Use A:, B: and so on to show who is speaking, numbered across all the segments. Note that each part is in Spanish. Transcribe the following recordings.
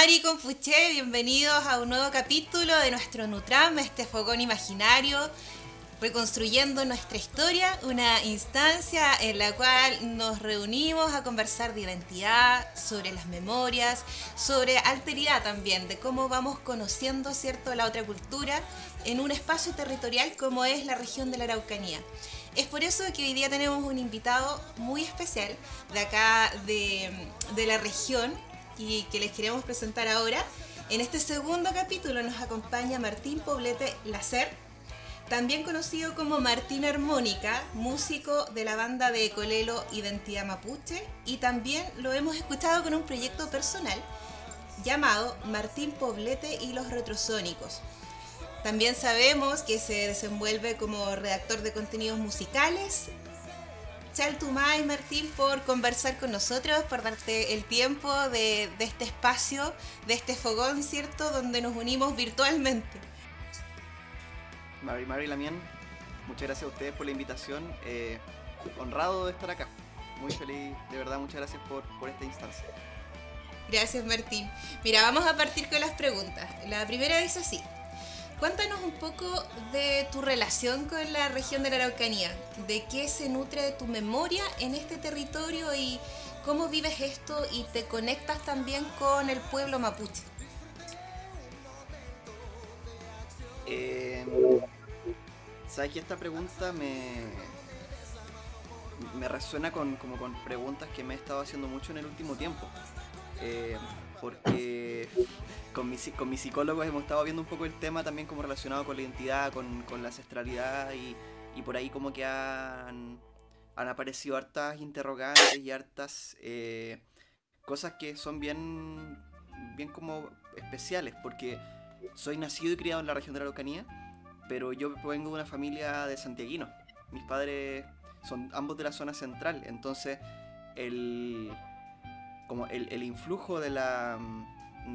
A: Mari Compuche, bienvenidos a un nuevo capítulo de nuestro Nutram, este fogón imaginario, reconstruyendo nuestra historia, una instancia en la cual nos reunimos a conversar de identidad, sobre las memorias, sobre alteridad también, de cómo vamos conociendo, ¿cierto?, la otra cultura en un espacio territorial como es la región de la Araucanía. Es por eso que hoy día tenemos un invitado muy especial de acá de, de la región, y que les queremos presentar ahora. En este segundo capítulo nos acompaña Martín Poblete Lacer, también conocido como Martín Armónica, músico de la banda de Colelo Identidad Mapuche, y también lo hemos escuchado con un proyecto personal llamado Martín Poblete y los Retrosónicos. También sabemos que se desenvuelve como redactor de contenidos musicales Chaltumay, Martín, por conversar con nosotros, por darte el tiempo de, este espacio, de este fogón, ¿cierto?, donde nos unimos virtualmente.
B: Mari Mari Lamien, muchas gracias a ustedes por la invitación. Eh, honrado de estar acá. Muy feliz, de verdad, muchas gracias por, por esta instancia.
A: Gracias, Martín. Mira, vamos a partir con las preguntas. La primera es así. Cuéntanos un poco de tu relación con la región de la Araucanía, de qué se nutre tu memoria en este territorio y cómo vives esto y te conectas también con el pueblo mapuche.
B: Eh, Sabes que esta pregunta me, me resuena con, como con preguntas que me he estado haciendo mucho en el último tiempo. Eh, porque con, mi, con mis psicólogos hemos estado viendo un poco el tema también como relacionado con la identidad, con, la ancestralidad y, por ahí como que han, han aparecido hartas interrogantes y hartas eh, cosas que son bien, bien como especiales, porque soy nacido y criado en la región de la Araucanía, pero yo vengo de una familia de santiaguinos. Mis padres son ambos de la zona central, entonces el, como el, influjo de la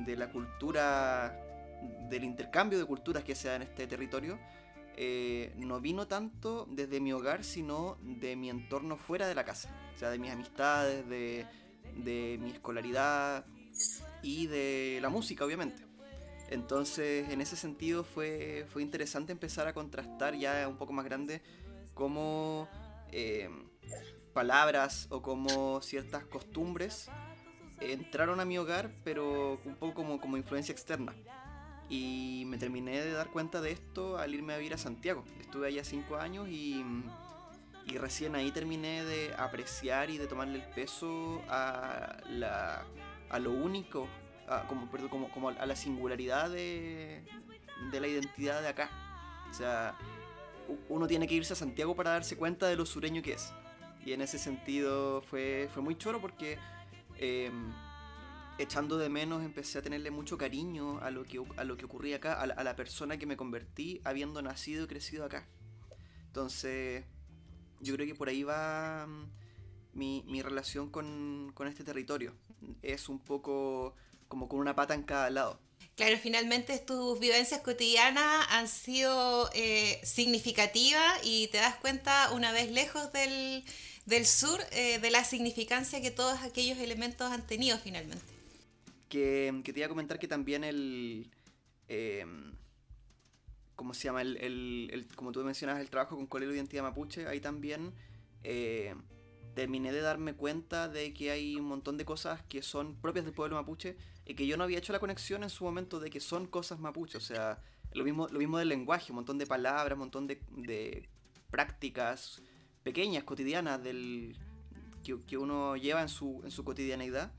B: de la cultura, del intercambio de culturas que se da en este territorio, eh, no vino tanto desde mi hogar, sino de mi entorno fuera de la casa. O sea, de mis amistades, de, de mi escolaridad y de la música, obviamente. Entonces, en ese sentido fue, fue interesante empezar a contrastar ya un poco más grande cómo eh, palabras o cómo ciertas costumbres entraron a mi hogar, pero un poco como, como influencia externa. Y me terminé de dar cuenta de esto al irme a vivir a Santiago. Estuve allá cinco años y, y recién ahí terminé de apreciar y de tomarle el peso a, la, a lo único, a, como, perdón, como, como a la singularidad de, de la identidad de acá. O sea, uno tiene que irse a Santiago para darse cuenta de lo sureño que es. Y en ese sentido fue, fue muy choro porque Em, echando de menos empecé a tenerle mucho cariño a lo que, a lo que ocurría acá, a la, persona que me convertí habiendo nacido y crecido acá. Entonces, yo creo que por ahí va mm, mi, relación con, este territorio. Es un poco como con una pata en cada lado.
A: Claro, finalmente tus vivencias cotidianas han sido eh, significativas y te das cuenta una vez lejos del, del sur eh, de la significancia que todos aquellos elementos han tenido finalmente.
B: Que, te iba a comentar que también el... Em, ¿Cómo se llama? El, como tú mencionas, el trabajo con Colero Identidad Mapuche, ahí también eh, terminé de darme cuenta de que hay un montón de cosas que son propias del pueblo mapuche y que yo no había hecho la conexión en su momento de que son cosas mapuche. O sea, lo mismo, lo mismo del lenguaje, un montón de palabras, un montón de, de prácticas, pequeñas, cotidianas, del, que, uno lleva en su, en su cotidianeidad,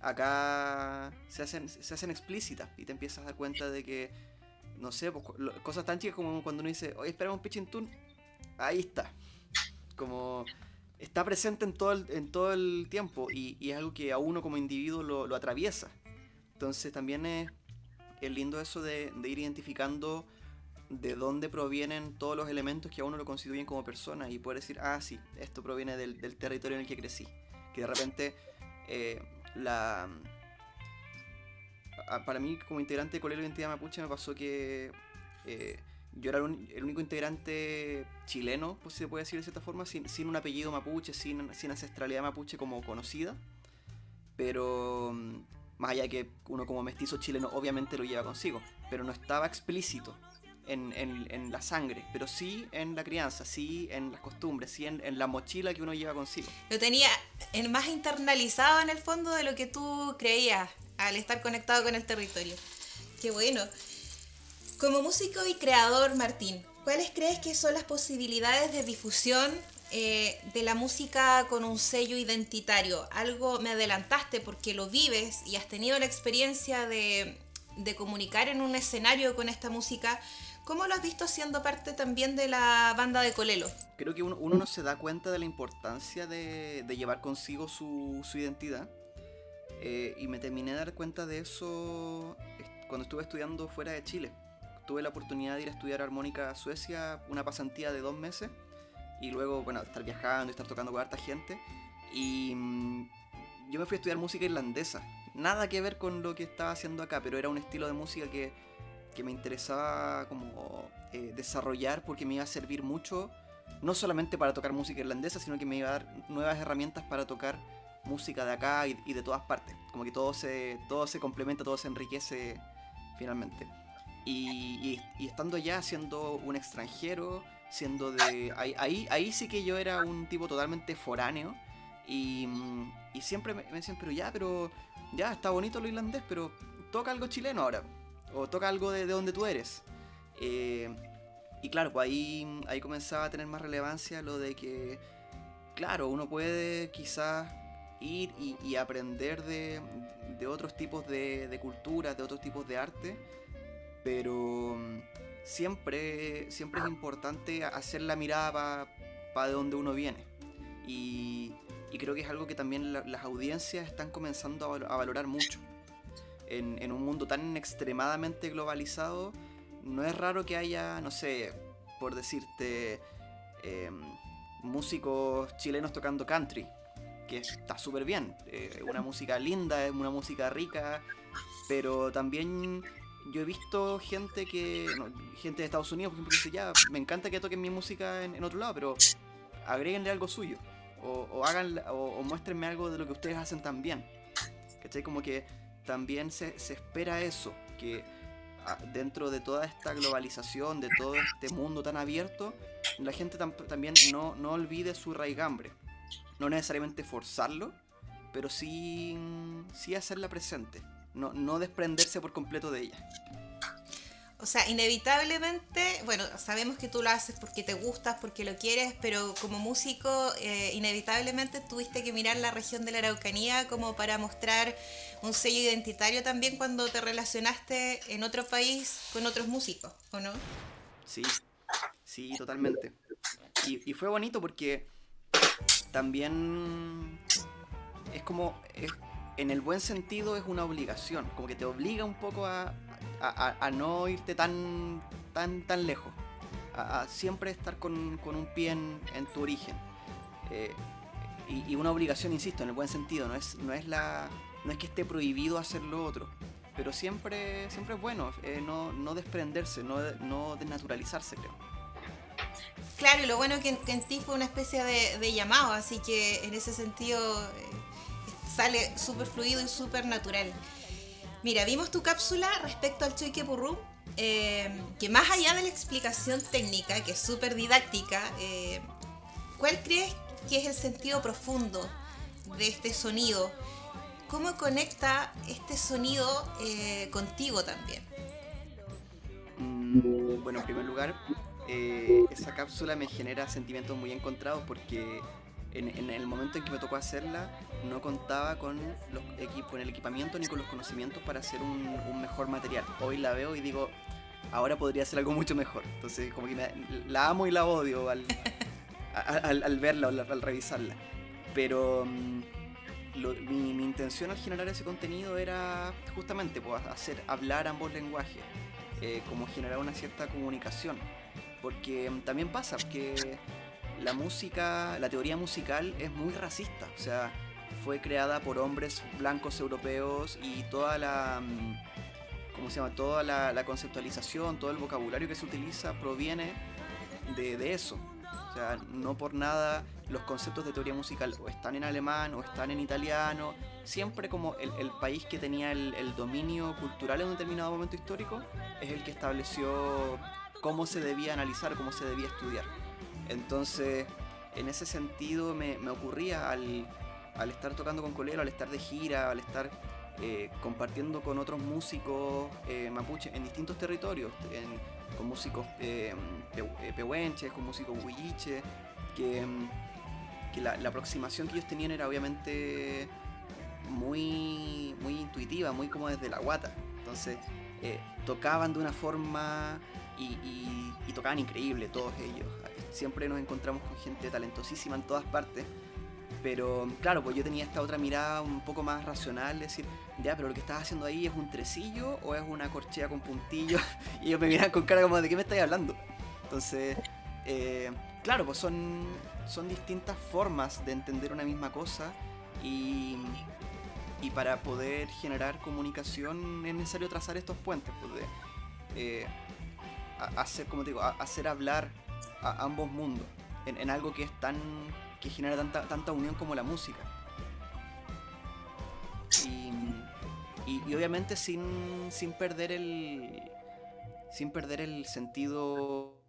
B: acá se hacen, se hacen explícitas y te empiezas a dar cuenta de que, no sé, pues, cosas tan chicas como cuando uno dice, oye, espera un pichintún, ahí está. Como está presente en todo el, en todo el tiempo y, es algo que a uno como individuo lo, atraviesa. Entonces también es, es lindo eso de ir identificando de dónde provienen todos los elementos que a uno lo constituyen como persona y poder decir, ah, sí, esto proviene del, territorio en el que crecí. Que de repente eh, la... para mí como integrante de Colegio de Identidad Mapuche me pasó que eh, yo era el, único integrante chileno, pues se puede decir de cierta forma, sin, un apellido mapuche, sin, sin ancestralidad mapuche como conocida. Pero Más allá de que uno como mestizo chileno obviamente lo lleva consigo, pero no estaba explícito en, en, la sangre, pero sí en la crianza, sí en las costumbres, sí en, la mochila que uno lleva consigo.
A: Lo tenía más internalizado en el fondo de lo que tú creías al estar conectado con el territorio. Qué bueno. Como músico y creador, Martín, ¿cuáles crees que son las posibilidades de difusión eh, de la música con un sello identitario? Algo me adelantaste porque lo vives y has tenido la experiencia de, de comunicar en un escenario con esta música. ¿Cómo lo has visto siendo parte también de la banda de Colelo?
B: Creo que uno, no se da cuenta de la importancia de, llevar consigo su, identidad. Eh, y me terminé de dar cuenta de eso cuando estuve estudiando fuera de Chile. Tuve la oportunidad de ir a estudiar armónica a Suecia, una pasantía de dos meses. Y luego, bueno, estar viajando y estar tocando con harta gente. Y mm, yo me fui a estudiar música irlandesa. Nada que ver con lo que estaba haciendo acá, pero era un estilo de música que me interesaba como eh, desarrollar porque me iba a servir mucho, no solamente para tocar música irlandesa, sino que me iba a dar nuevas herramientas para tocar música de acá y, de todas partes. Como que todo se, todo se complementa, todo se enriquece finalmente. Y, estando allá, siendo un extranjero, siendo de... Ahí, ahí, sí que yo era un tipo totalmente foráneo. Y, y siempre me, me decían, pero ya, pero ya está bonito lo irlandés, pero toca algo chileno ahora o toca algo de, donde tú eres. Eh, y claro, pues ahí, ahí comenzaba a tener más relevancia lo de que, claro, uno puede quizás ir y, aprender de, de, otros tipos de, de, culturas, de otros tipos de arte, pero mm, siempre, siempre es importante hacer la mirada para de donde uno viene. Y, y, creo que es algo que también las audiencias están comenzando a valorar mucho en, un mundo tan extremadamente globalizado, no es raro que haya, no sé, por decirte, em, músicos chilenos tocando country, que está súper bien. Eh, una música linda, es una música rica, pero también yo he visto gente que, gente de Estados Unidos, por ejemplo, que dice, ya, me encanta que toquen mi música en, otro lado, pero agréguenle algo suyo. O, hagan, o, muéstrenme algo de lo que ustedes hacen también. ¿Cachai? Como que también se, espera eso, que ah, dentro de toda esta globalización, de todo este mundo tan abierto, la gente también no, no, olvide su raigambre. No necesariamente forzarlo, pero sí, sí hacerla presente. No, no desprenderse por completo de ella.
A: O sea, inevitablemente, bueno, sabemos que tú lo haces porque te gustas, porque lo quieres, pero como músico, eh, inevitablemente tuviste que mirar la región de la Araucanía como para mostrar un sello identitario también cuando te relacionaste en otro país con otros músicos, ¿o no?
B: Sí, sí, totalmente. Y, fue bonito porque también es como, en el buen sentido es una obligación, como que te obliga un poco a, a, no irte tan, tan, tan lejos, a, siempre estar con, un pie en, tu origen. Eh, y, una obligación, insisto, en el buen sentido, no es, no es, la, no es que esté prohibido hacer lo otro, pero siempre, siempre es bueno eh, no, no, desprenderse, no, no desnaturalizarse, creo.
A: Claro, y lo bueno es que, en ti fue una especie de, llamado, así que en ese sentido eh, sale súper fluido y súper natural. Mira, vimos tu cápsula respecto al Choique Purrum, eh, que más allá de la explicación técnica, que es súper didáctica, eh, ¿cuál crees que es el sentido profundo de este sonido? ¿Cómo conecta este sonido eh, contigo también?
B: Mm, bueno, en primer lugar, esa cápsula me genera sentimientos muy encontrados porque en, el momento en que me tocó hacerla, no contaba con, los con el equipamiento ni con los conocimientos para hacer un, mejor material. Hoy la veo y digo, ahora podría ser algo mucho mejor. Entonces, como que la amo y la odio al, al, verla o al, revisarla. Pero mm, mi, intención al generar ese contenido era justamente pues, hacer hablar ambos lenguajes, eh, como generar una cierta comunicación. Porque mm, también pasa que la música, la teoría musical es muy racista, o sea, fue creada por hombres blancos europeos y toda la, mm, ¿cómo se llama? Toda la, conceptualización, todo el vocabulario que se utiliza proviene de, eso. O sea, no por nada los conceptos de teoría musical o están en alemán o están en italiano. Siempre como el, país que tenía el, dominio cultural en un determinado momento histórico es el que estableció cómo se debía analizar, cómo se debía estudiar. Entonces, en ese sentido me, ocurría al, estar tocando con Colero, al estar de gira, al estar eh, compartiendo con otros músicos eh, mapuche en distintos territorios, con músicos eh, pehuenches, con músicos huilliches, que, que la, aproximación que ellos tenían era obviamente muy, muy intuitiva, muy como desde la guata. Entonces tocaban de una forma y tocaban increíble todos ellos. Siempre nos encontramos con gente talentosísima en todas partes pero claro, pues yo tenía esta otra mirada un poco más racional, decir, ya, pero lo que estás haciendo ahí es un tresillo o es una corchea con puntillos. y ellos me miran con cara como, ¿de qué me estáis hablando? Entonces, eh, claro, pues son, son distintas formas de entender una misma cosa y, y para poder generar comunicación es necesario trazar estos puentes, pues de eh, hacer, como te digo, hacer hablar a ambos mundos en, algo que es tan que genera tanta, tanta unión como la música. Y, obviamente sin, sin, perder el sin perder el sentido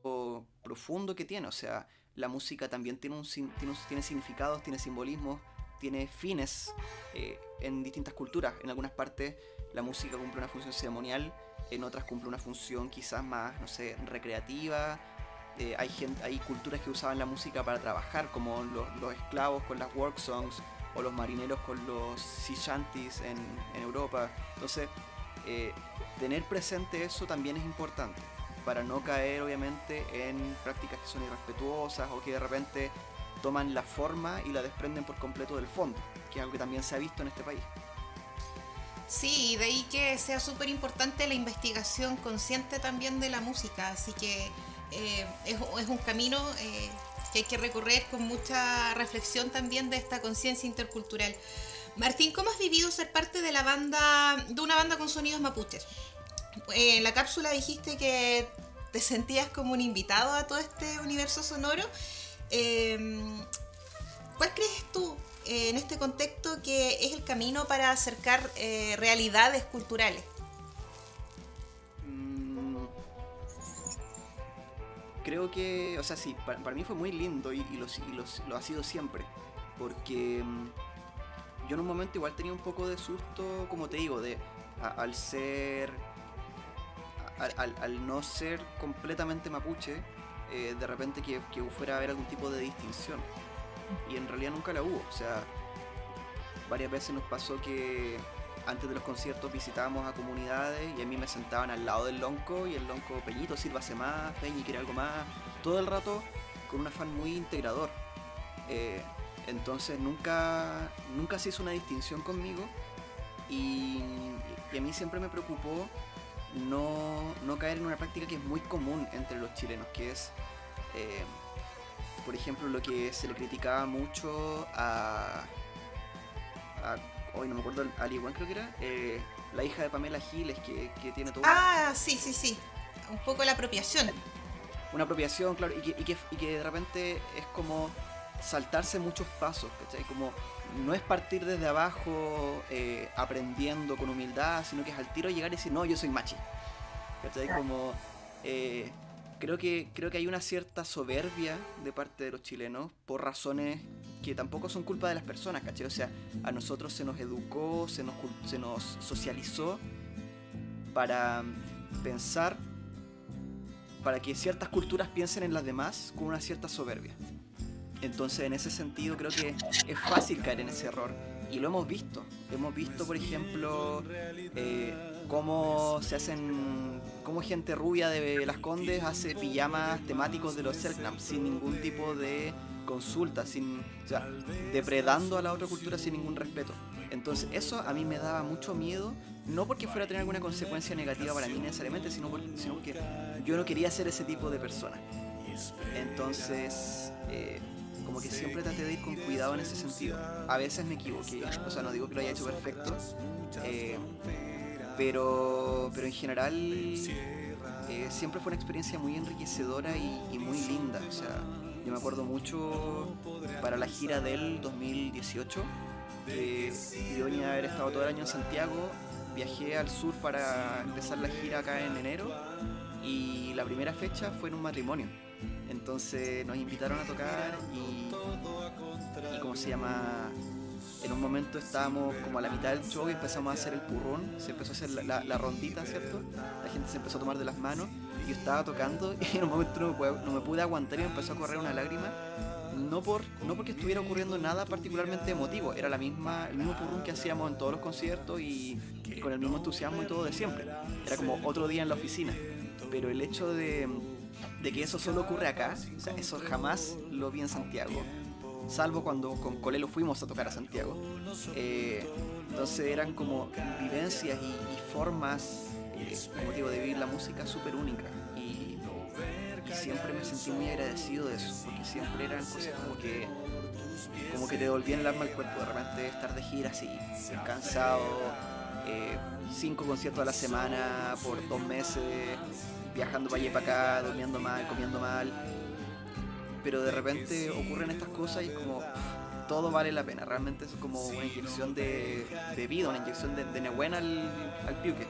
B: profundo que tiene. O sea, la música también tiene, un, tiene, tiene significados, tiene simbolismos, tiene fines eh, en distintas culturas. En algunas partes la música cumple una función ceremonial, en otras cumple una función quizás más, no sé, recreativa, eh, hay, gente, hay culturas que usaban la música para trabajar, como los, esclavos con las work songs o los marineros con los sea shanties en, Europa. Entonces, eh, tener presente eso también es importante para no caer obviamente en prácticas que son irrespetuosas o que de repente toman la forma y la desprenden por completo del fondo, que es algo que también se ha visto en este país.
A: Sí, de ahí que sea súper importante la investigación consciente también de la música, así que eh, es, un camino eh, que hay que recorrer con mucha reflexión también de esta conciencia intercultural. Martín, ¿cómo has vivido ser parte de la banda, de una banda con sonidos mapuches? Eh, en la cápsula dijiste que te sentías como un invitado a todo este universo sonoro. ¿Cuál crees tú en este contexto que es el camino para acercar realidades culturales?
B: Creo que, o sea, sí, para, mí fue muy lindo y, lo, lo, ha sido siempre. Porque mm, yo en un momento igual tenía un poco de susto, como te digo, de al ser. Al, no ser completamente mapuche, eh, de repente que, que fuera a haber algún tipo de distinción. Y en realidad nunca la hubo. O sea, varias veces nos pasó que antes de los conciertos visitábamos a comunidades y a mí me sentaban al lado del lonco y el lonco, Peñito, sírvase más, Peñi, quiere algo más, todo el rato con un afán muy integrador. Eh, entonces nunca, nunca se hizo una distinción conmigo y, a mí siempre me preocupó no, caer en una práctica que es muy común entre los chilenos, que es, eh, por ejemplo, lo que se le criticaba mucho a hoy no me acuerdo, Ali Wan creo que era, eh, la hija de Pamela Giles que, que tiene todo.
A: Ah, sí, sí, sí. Un poco la apropiación.
B: Una apropiación, claro, y que, y que, y que de repente es como saltarse muchos pasos, ¿cachai? Como no es partir desde abajo eh, aprendiendo con humildad, sino que es al tiro llegar y decir, no, yo soy machi. ¿cachai? Como eh, creo que, creo que hay una cierta soberbia de parte de los chilenos por razones que tampoco son culpa de las personas, ¿cachai? O sea, a nosotros se nos educó, se nos, se nos socializó para pensar, para que ciertas culturas piensen en las demás con una cierta soberbia. Entonces, en ese sentido, creo que es fácil caer en ese error. Y lo hemos visto. Hemos visto, por ejemplo, eh, cómo se hacen, cómo gente rubia de Las Condes hace pijamas temáticos de los Selknam sin ningún tipo de consulta, sin, o sea, depredando a la otra cultura sin ningún respeto. Entonces, eso a mí me daba mucho miedo, no porque fuera a tener alguna consecuencia negativa para mí necesariamente, sino, porque, sino porque yo no quería ser ese tipo de persona. Entonces, eh, como que siempre traté de ir con cuidado en ese sentido. A veces me equivoqué, o sea, no digo que lo haya hecho perfecto, eh, pero, pero en general eh, siempre fue una experiencia muy enriquecedora y, muy linda. Yo me acuerdo mucho para la gira del 2018. Eh, yo venía a haber estado todo el año en Santiago, viajé al sur para empezar la gira acá en enero y la primera fecha fue en un matrimonio. Entonces nos invitaron a tocar y, y ¿cómo se llama? En un momento estábamos como a la mitad del show y empezamos a hacer el purrón, se empezó a hacer la, la, rondita, ¿cierto? La gente se empezó a tomar de las manos yo estaba tocando y en un momento no me, pude, aguantar y me empezó a correr una lágrima. No, por, no porque estuviera ocurriendo nada particularmente emotivo, era la misma, el mismo purrón que hacíamos en todos los conciertos y, con el mismo entusiasmo y todo de siempre. Era como otro día en la oficina. Pero el hecho de, de que eso solo ocurre acá, eso jamás lo vi en Santiago salvo cuando con Colelo fuimos a tocar a Santiago. Eh, entonces eran como vivencias y formas, como digo, de vivir la música súper única. Y, y, siempre me sentí muy agradecido de eso, porque siempre eran cosas como que, como que te devolvían el alma al cuerpo. De repente estar de gira así, cansado, eh, cinco conciertos a la semana por dos meses, viajando para allá y para acá, durmiendo mal, comiendo mal pero de repente ocurren estas cosas y como todo vale la pena. Realmente es como una inyección de, de vida, una inyección de, de nebuena al, al piuque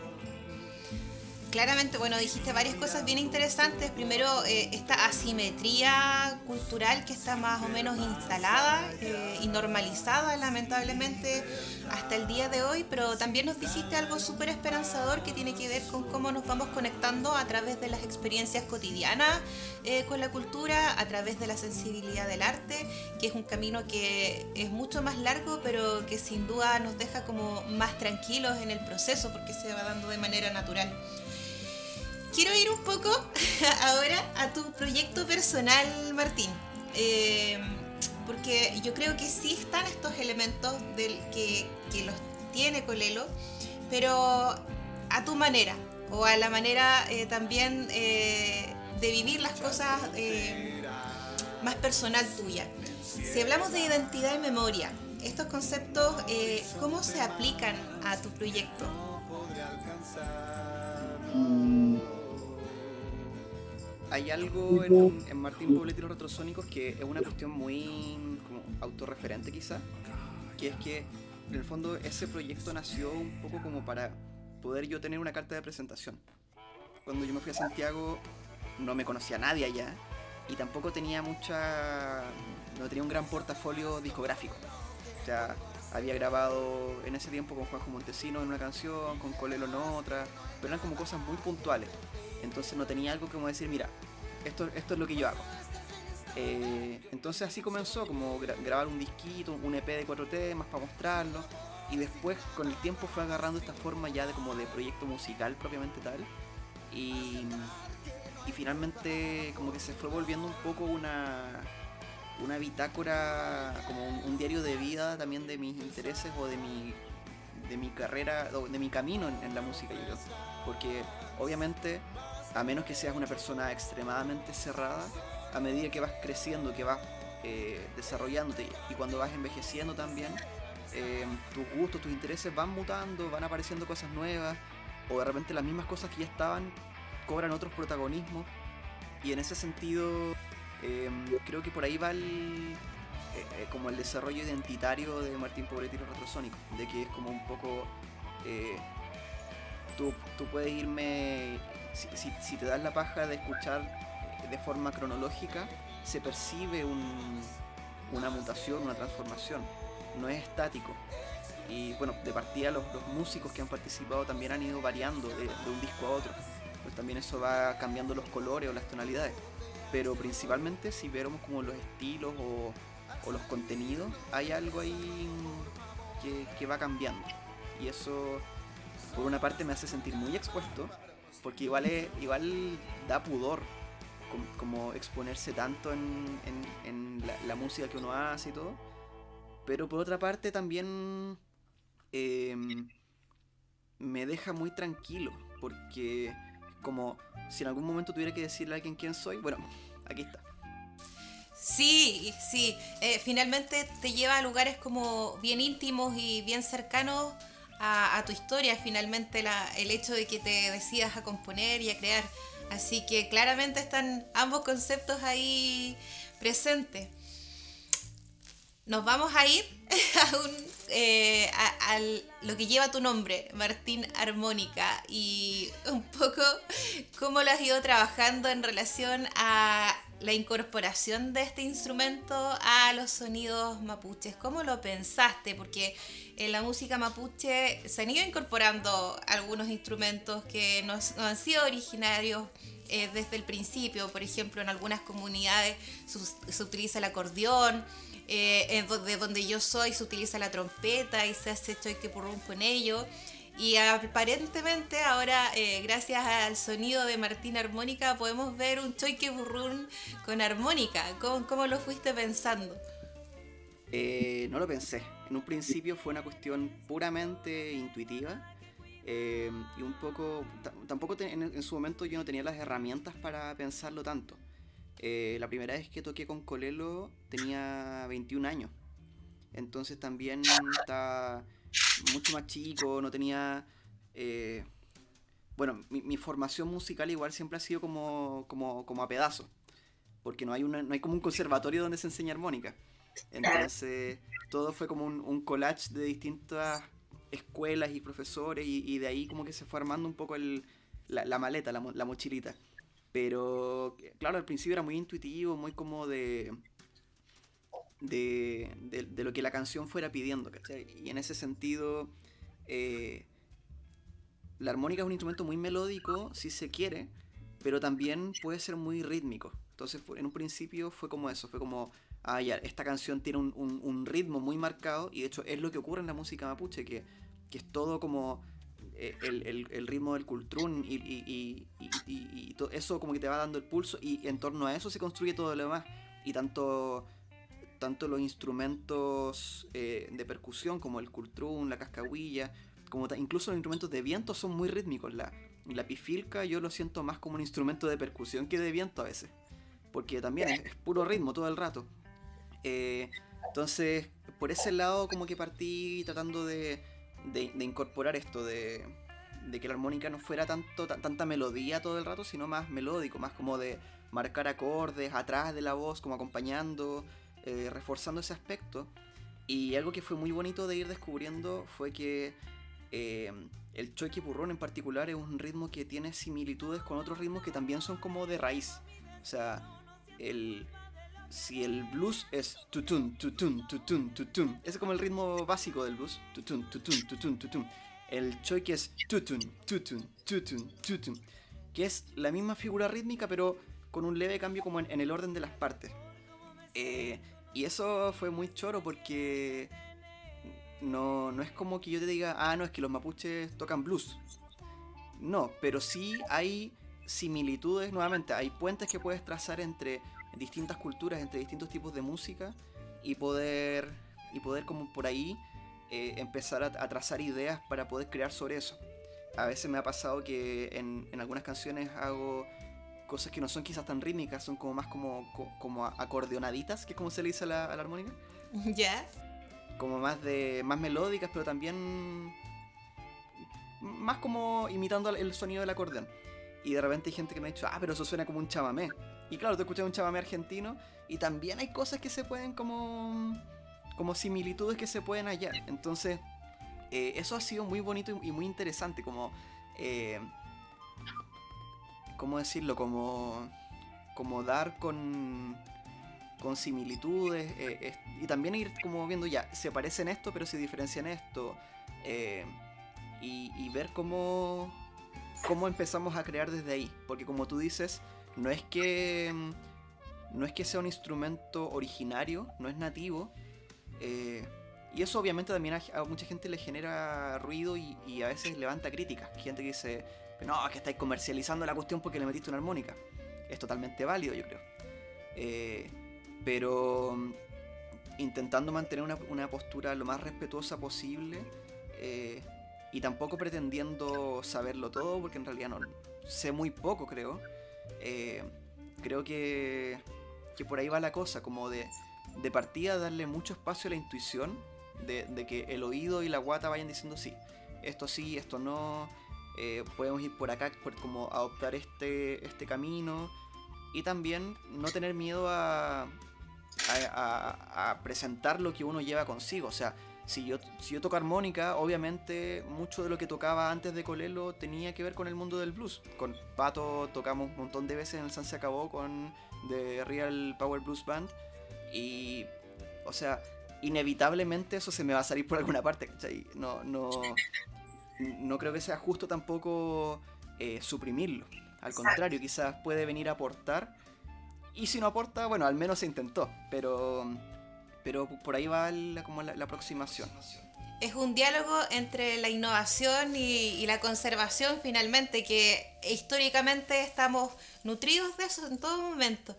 A: claramente, bueno, dijiste varias cosas bien interesantes. Primero, eh, esta asimetría cultural que está más o menos instalada eh, y normalizada, lamentablemente, hasta el día de hoy, pero también nos dijiste algo súper esperanzador que tiene que ver con cómo nos vamos conectando a través de las experiencias cotidianas eh, con la cultura, a través de la sensibilidad del arte, que es un camino que es mucho más largo, pero que sin duda nos deja como más tranquilos en el proceso porque se va dando de manera natural quiero ir un poco ahora a tu proyecto personal, Martín. Eh, porque yo creo que sí están estos elementos que, los tiene Colelo, pero a tu manera, o a la manera eh, también eh, de vivir las cosas más personal tuya. Si hablamos de identidad y memoria, estos conceptos, ¿cómo se aplican a tu proyecto?
B: Hay algo en, en Martín Poblet y los retrosónicos que es una cuestión muy como, autorreferente quizá, que es que en el fondo ese proyecto nació un poco como para poder yo tener una carta de presentación. Cuando yo me fui a Santiago no me conocía a nadie allá y tampoco tenía mucha, no tenía un gran portafolio discográfico. O sea, había grabado en ese tiempo con Juanjo Montesino en una canción, con Colelo en otra, pero eran como cosas muy puntuales. Entonces no tenía algo como decir, mira, esto, esto es lo que yo hago. Eh, entonces así comenzó, como gra grabar un disquito, un EP de cuatro temas para mostrarlo. Y después con el tiempo fue agarrando esta forma ya de como de proyecto musical propiamente tal. Y, y finalmente como que se fue volviendo un poco una, una bitácora, como un, diario de vida también de mis intereses o de mi, de mi carrera, de mi camino en, en la música, yo. Porque obviamente a menos que seas una persona extremadamente cerrada, a medida que vas creciendo, que vas eh, desarrollándote y cuando vas envejeciendo también, eh, tus gustos, tus intereses van mutando, van apareciendo cosas nuevas, o de repente las mismas cosas que ya estaban cobran otros protagonismos. Y en ese sentido, eh, creo que por ahí va el, eh, como el desarrollo identitario de Martín Pobretti y los Retrosónicos, de que es como un poco... Tú, tú puedes irme si, te das la paja de escuchar de forma cronológica, se percibe un, una mutación, una transformación. No es estático. Y bueno, de partida los, músicos que han participado también han ido variando de, un disco a otro. Pues también eso va cambiando los colores o las tonalidades. Pero principalmente si vemos como los estilos o, los contenidos, hay algo ahí que va cambiando. Y eso por una parte me hace sentir muy expuesto, porque igual, es, igual da pudor como, exponerse tanto en, en, la, música que uno hace y todo. Pero por otra parte también eh, me deja muy tranquilo, porque como si en algún momento tuviera que decirle a alguien quién soy, bueno, aquí está.
A: Sí, sí, eh, finalmente te lleva a lugares como bien íntimos y bien cercanos a, a tu historia, finalmente el hecho de que te decidas a componer y a crear. Así que claramente están ambos conceptos ahí presente. Nos vamos a ir eh, a, lo que lleva tu nombre, Martín Armónica, y un poco cómo lo has ido trabajando en relación a la incorporación de este instrumento a los sonidos mapuches. ¿Cómo lo pensaste? Porque en la música mapuche se han ido incorporando algunos instrumentos que no, han sido originarios eh, desde el principio. Por ejemplo, en algunas comunidades se, utiliza el acordeón. Eh, de donde yo soy se utiliza la trompeta y se hace choique purrún con ello. Y aparentemente ahora, eh, gracias al sonido de Martín Armónica, podemos ver un choique burrún con armónica. ¿Cómo, cómo lo fuiste pensando?
B: Eh, no lo pensé. En un principio fue una cuestión puramente intuitiva. Eh, y un poco, tampoco en, su momento yo no tenía las herramientas para pensarlo tanto. la primera vez que toqué con Colelo tenía 21 años. Entonces también está mucho más chico, no tenía... Eh, bueno, mi, formación musical igual siempre ha sido como, como, como a pedazos, porque no hay, una, no hay como un conservatorio donde se enseña armónica. Entonces, todo fue como un, collage de distintas escuelas y profesores, y, de ahí como que se fue armando un poco el, la, maleta, la, la mochilita. Pero, claro, al principio era muy intuitivo, muy como de de, de, lo que la canción fuera pidiendo, ¿cachai? Y en ese sentido, eh, la armónica es un instrumento muy melódico, si se quiere, pero también puede ser muy rítmico. Entonces, en un principio fue como eso, fue como, ah, ya, esta canción tiene un, un, ritmo muy marcado, y de hecho es lo que ocurre en la música mapuche, que, que es todo como eh, el, el, ritmo del cultrún y, y, y, y, todo eso como que te va dando el pulso, y en torno a eso se construye todo lo demás. Y tanto tanto los instrumentos eh, de percusión como el cultrún, la cascahuilla, como incluso los instrumentos de viento son muy rítmicos. La, la pifilca yo lo siento más como un instrumento de percusión que de viento a veces, porque también es, puro ritmo todo el rato. Eh, entonces, por ese lado como que partí tratando de, de, incorporar esto, de, de, que la armónica no fuera tanto tanta melodía todo el rato, sino más melódico, más como de marcar acordes atrás de la voz, como acompañando, eh, reforzando ese aspecto. Y algo que fue muy bonito de ir descubriendo fue que eh, el choique purrón en particular es un ritmo que tiene similitudes con otros ritmos que también son como de raíz. O sea, el, si el blues es tutun, tutun, tutun, tutun, ese es como el ritmo básico del blues, tutun, tutun, tutun, tutun. El choique es tutun, tutun, tutun, tutun, que es la misma figura rítmica pero con un leve cambio como en, en el orden de las partes. Eh, y eso fue muy choro porque no, no es como que yo te diga, ah, no, es que los mapuches tocan blues. No, pero sí hay similitudes, nuevamente, hay puentes que puedes trazar entre distintas culturas, entre distintos tipos de música y poder, y poder como por ahí eh, empezar a, trazar ideas para poder crear sobre eso. A veces me ha pasado que en, en algunas canciones hago cosas que no son quizás tan rítmicas, son como más como, como acordeonaditas, que es como se le dice a la, armónica.
A: Ya.
B: Como más de más melódicas, pero también más como imitando el sonido del acordeón. Y de repente hay gente que me ha dicho, ah, pero eso suena como un chamamé. Y claro, te escuchas un chamamé argentino y también hay cosas que se pueden como como similitudes que se pueden hallar. Entonces, eh, eso ha sido muy bonito y muy interesante, como eh, ¿cómo decirlo? Como, como dar con, con similitudes eh, y también ir como viendo ya, se parecen esto, pero se diferencian esto. Eh, y, ver cómo, cómo empezamos a crear desde ahí. Porque como tú dices, no es que, no es que sea un instrumento originario, no es nativo. Eh, y eso obviamente también a, mucha gente le genera ruido y, y, a veces levanta críticas. Gente que dice, no, es que estáis comercializando la cuestión porque le metiste una armónica. Es totalmente válido, yo creo. Eh, pero mm, intentando mantener una, postura lo más respetuosa posible eh, y tampoco pretendiendo saberlo todo, porque en realidad no sé muy poco, creo. Eh, creo que, que por ahí va la cosa, como de, de partida darle mucho espacio a la intuición, de que el oído y la guata vayan diciendo sí, esto sí, esto no, eh, podemos ir por acá, por como adoptar este, este camino y también no tener miedo a, a, presentar lo que uno lleva consigo. O sea, si yo, si yo toco armónica, obviamente mucho de lo que tocaba antes de Colelo tenía que ver con el mundo del blues. Con Pato tocamos un montón de veces en el San Se Acabó con The Real Power Blues Band. Y, o sea, inevitablemente eso se me va a salir por alguna parte, No, no, no creo que sea justo tampoco eh, suprimirlo. Al contrario, quizás puede venir a aportar. Y si no aporta, bueno, al menos se intentó. Pero, pero por ahí va la, como la, aproximación.
A: Es un diálogo entre la innovación y, la conservación finalmente, que históricamente estamos nutridos de eso en todo momento.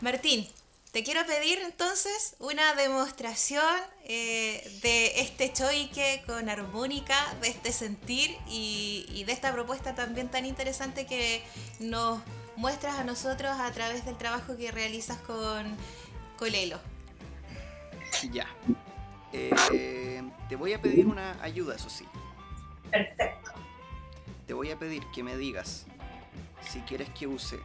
A: Martín, te quiero pedir entonces una demostración eh, de este choique con armónica, de este sentir y, de esta propuesta también tan interesante que nos muestras a nosotros a través del trabajo que realizas con Colelo.
B: Ya. Eh, te voy a pedir una ayuda, eso sí.
C: Perfecto.
B: Te voy a pedir que me digas si quieres que use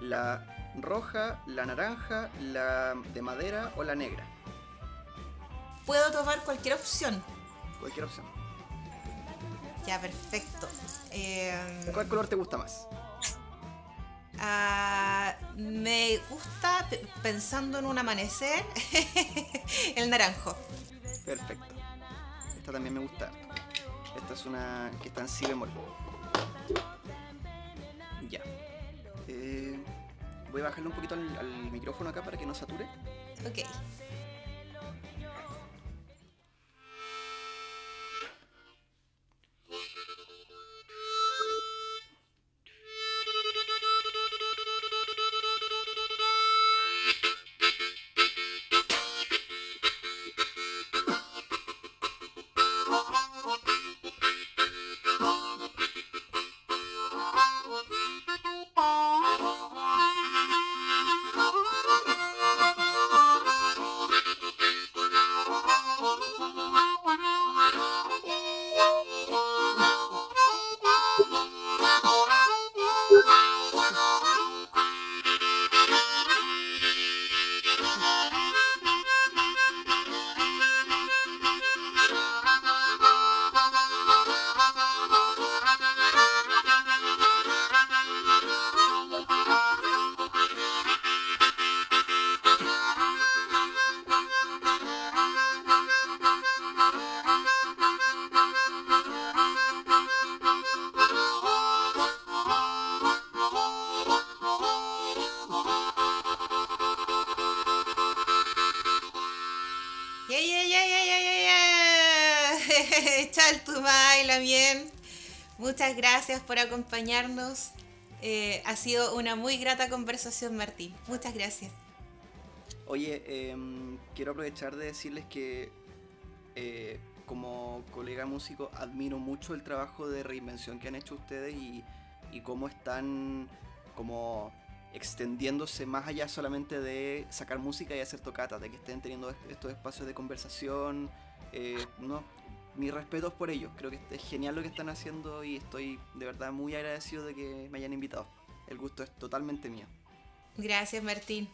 B: la roja, la naranja, la de madera o la negra.
A: Puedo tomar cualquier opción.
B: Cualquier opción.
A: Ya, perfecto.
B: Em, ¿Cuál color te gusta más?
A: Ah, me gusta, pensando en un amanecer, el naranjo.
B: Perfecto. Esta también me gusta. Esta es una que está en si bemol. Ya. Eh, Voy a bajarle un poquito al, micrófono acá para que no sature.
A: Ok. Muchas gracias por acompañarnos. Eh, ha sido una muy grata conversación, Martín. Muchas gracias.
B: Oye, em, quiero aprovechar de decirles que eh, como colega músico admiro mucho el trabajo de reinvención que han hecho ustedes y, y cómo están como extendiéndose más allá solamente de sacar música y hacer tocatas, de que estén teniendo estos espacios de conversación. Eh, no, mis respetos por ellos. Creo que es genial lo que están haciendo y estoy de verdad muy agradecido de que me hayan invitado. El gusto es totalmente mío.
A: Gracias, Martín.